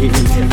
Thank